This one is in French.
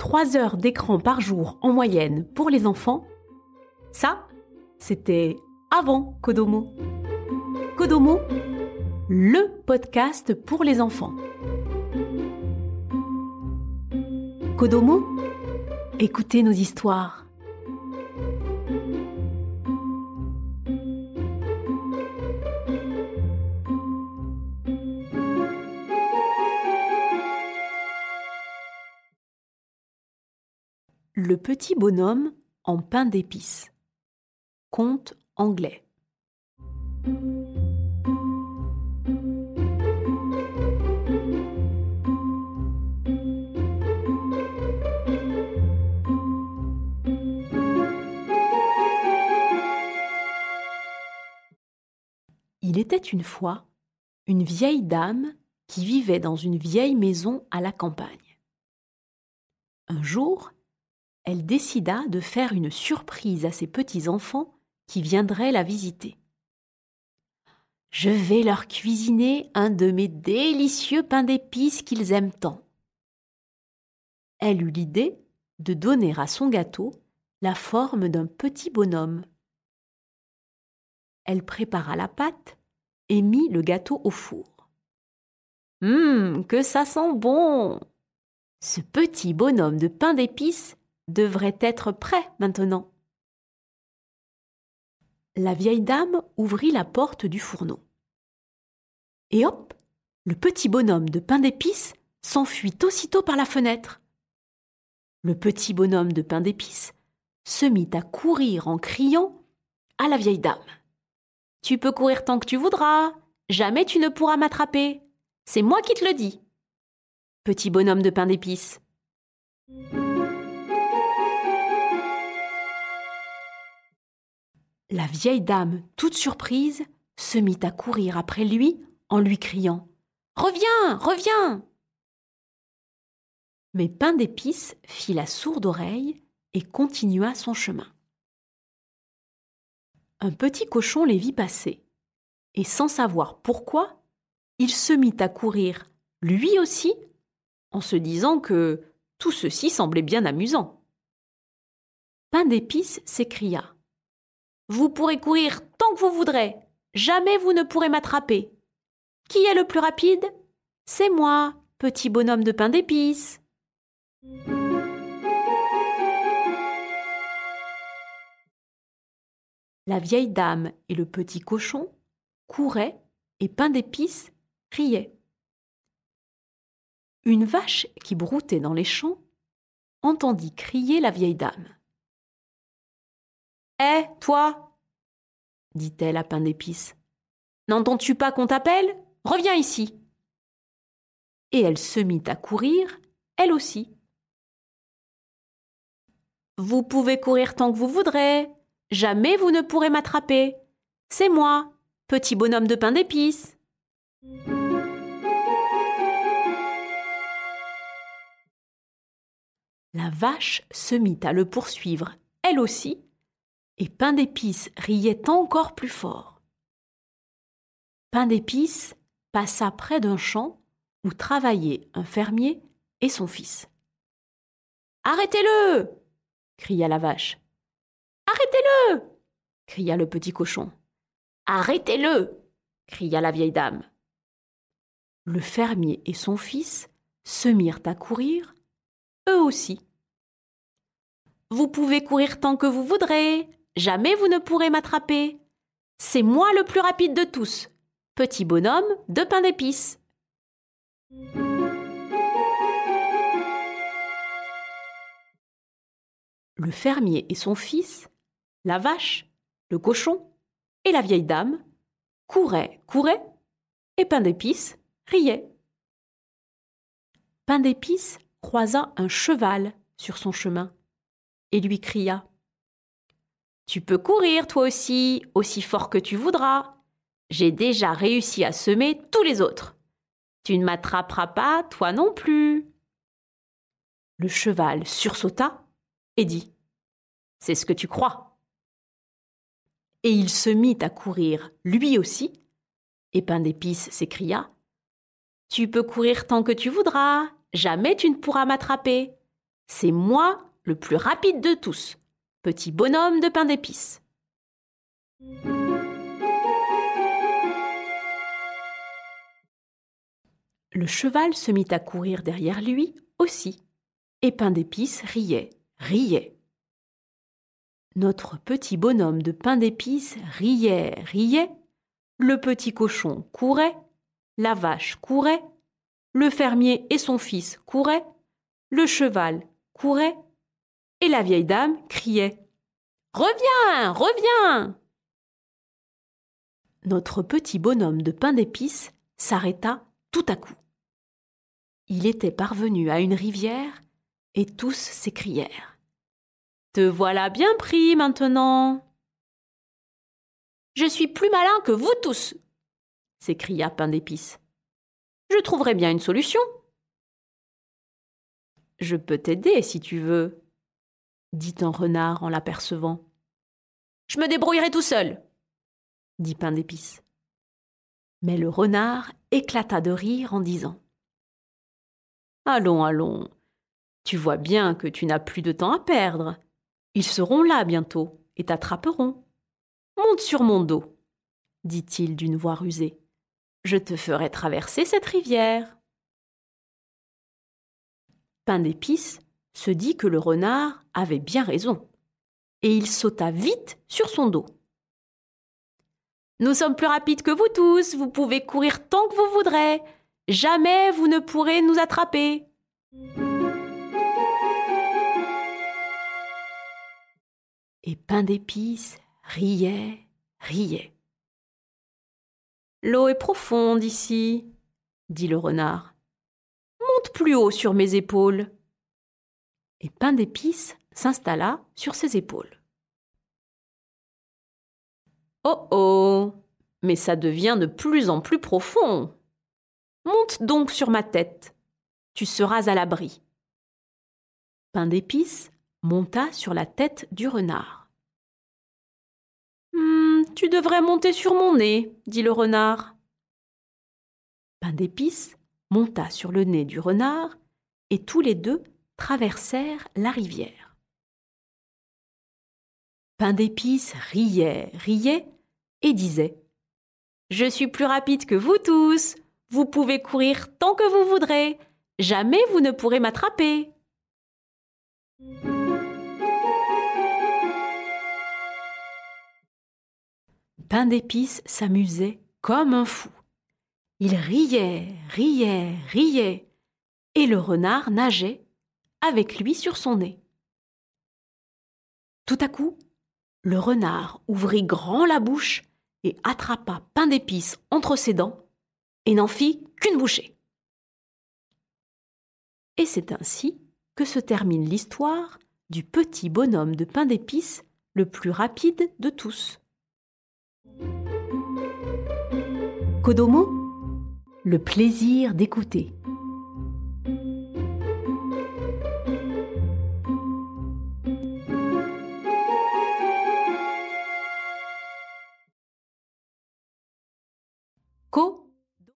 3 heures d'écran par jour en moyenne pour les enfants, ça, c'était avant Kodomo. Kodomo, le podcast pour les enfants. Kodomo, écoutez nos histoires. Le petit bonhomme en pain d'épices. Conte anglais. Il était une fois une vieille dame qui vivait dans une vieille maison à la campagne. Un jour, elle décida de faire une surprise à ses petits-enfants qui viendraient la visiter. Je vais leur cuisiner un de mes délicieux pains d'épices qu'ils aiment tant. Elle eut l'idée de donner à son gâteau la forme d'un petit bonhomme. Elle prépara la pâte et mit le gâteau au four. Hum, que ça sent bon Ce petit bonhomme de pain d'épices devrait être prêt maintenant. La vieille dame ouvrit la porte du fourneau. Et hop, le petit bonhomme de pain d'épices s'enfuit aussitôt par la fenêtre. Le petit bonhomme de pain d'épices se mit à courir en criant à la vieille dame. Tu peux courir tant que tu voudras, jamais tu ne pourras m'attraper. C'est moi qui te le dis. Petit bonhomme de pain d'épices. La vieille dame, toute surprise, se mit à courir après lui en lui criant Reviens, reviens Mais Pain d'épices fit la sourde oreille et continua son chemin. Un petit cochon les vit passer, et sans savoir pourquoi, il se mit à courir lui aussi, en se disant que tout ceci semblait bien amusant. Pain d'épices s'écria vous pourrez courir tant que vous voudrez. Jamais vous ne pourrez m'attraper. Qui est le plus rapide? C'est moi, petit bonhomme de pain d'épices. La vieille dame et le petit cochon couraient et pain d'épices riait. Une vache qui broutait dans les champs entendit crier la vieille dame. Hé, toi dit-elle à Pain d'épices. N'entends-tu pas qu'on t'appelle? Reviens ici. Et elle se mit à courir, elle aussi. Vous pouvez courir tant que vous voudrez. Jamais vous ne pourrez m'attraper. C'est moi, petit bonhomme de pain d'épices. La vache se mit à le poursuivre, elle aussi, et Pain d'épices riait encore plus fort. Pain d'épices passa près d'un champ où travaillaient un fermier et son fils. Arrêtez-le cria la vache. Arrêtez-le cria le petit cochon. Arrêtez-le cria la vieille dame. Le fermier et son fils se mirent à courir, eux aussi. Vous pouvez courir tant que vous voudrez, Jamais vous ne pourrez m'attraper. C'est moi le plus rapide de tous. Petit bonhomme de pain d'épices. Le fermier et son fils, la vache, le cochon et la vieille dame couraient, couraient, et Pain d'épices riait. Pain d'épices croisa un cheval sur son chemin et lui cria tu peux courir toi aussi, aussi fort que tu voudras. J'ai déjà réussi à semer tous les autres. Tu ne m'attraperas pas, toi non plus. Le cheval sursauta et dit C'est ce que tu crois. Et il se mit à courir lui aussi, et Pain d'épices s'écria Tu peux courir tant que tu voudras, jamais tu ne pourras m'attraper. C'est moi le plus rapide de tous, petit bonhomme de pain d'épices. Le cheval se mit à courir derrière lui aussi, et pain d'épices riait, riait. Notre petit bonhomme de pain d'épices riait, riait, le petit cochon courait, la vache courait, le fermier et son fils couraient, le cheval courait, et la vieille dame criait Reviens, reviens Notre petit bonhomme de pain d'épices s'arrêta tout à coup. Il était parvenu à une rivière et tous s'écrièrent Te voilà bien pris maintenant Je suis plus malin que vous tous s'écria Pain d'épices. Je trouverai bien une solution. Je peux t'aider si tu veux, dit un renard en l'apercevant. Je me débrouillerai tout seul, dit Pain d'épices. Mais le renard éclata de rire en disant Allons, allons, tu vois bien que tu n'as plus de temps à perdre. Ils seront là bientôt et t'attraperont. Monte sur mon dos, dit-il d'une voix rusée. Je te ferai traverser cette rivière. Pain d'épices se dit que le renard avait bien raison, et il sauta vite sur son dos. Nous sommes plus rapides que vous tous, vous pouvez courir tant que vous voudrez, jamais vous ne pourrez nous attraper. Et Pain d'épices riait, riait. L'eau est profonde ici, dit le renard. Monte plus haut sur mes épaules. Et Pain d'épices s'installa sur ses épaules. Oh oh Mais ça devient de plus en plus profond. Monte donc sur ma tête. Tu seras à l'abri. Pain d'épices monta sur la tête du renard. Tu devrais monter sur mon nez, dit le renard. Pain d'épices monta sur le nez du renard, et tous les deux traversèrent la rivière. Pain d'épices riait, riait, et disait Je suis plus rapide que vous tous, vous pouvez courir tant que vous voudrez, jamais vous ne pourrez m'attraper. Pain d'épices s'amusait comme un fou. Il riait, riait, riait, et le renard nageait avec lui sur son nez. Tout à coup, le renard ouvrit grand la bouche et attrapa Pain d'épices entre ses dents et n'en fit qu'une bouchée. Et c'est ainsi que se termine l'histoire du petit bonhomme de pain d'épices le plus rapide de tous. Kodomo, le plaisir d'écouter.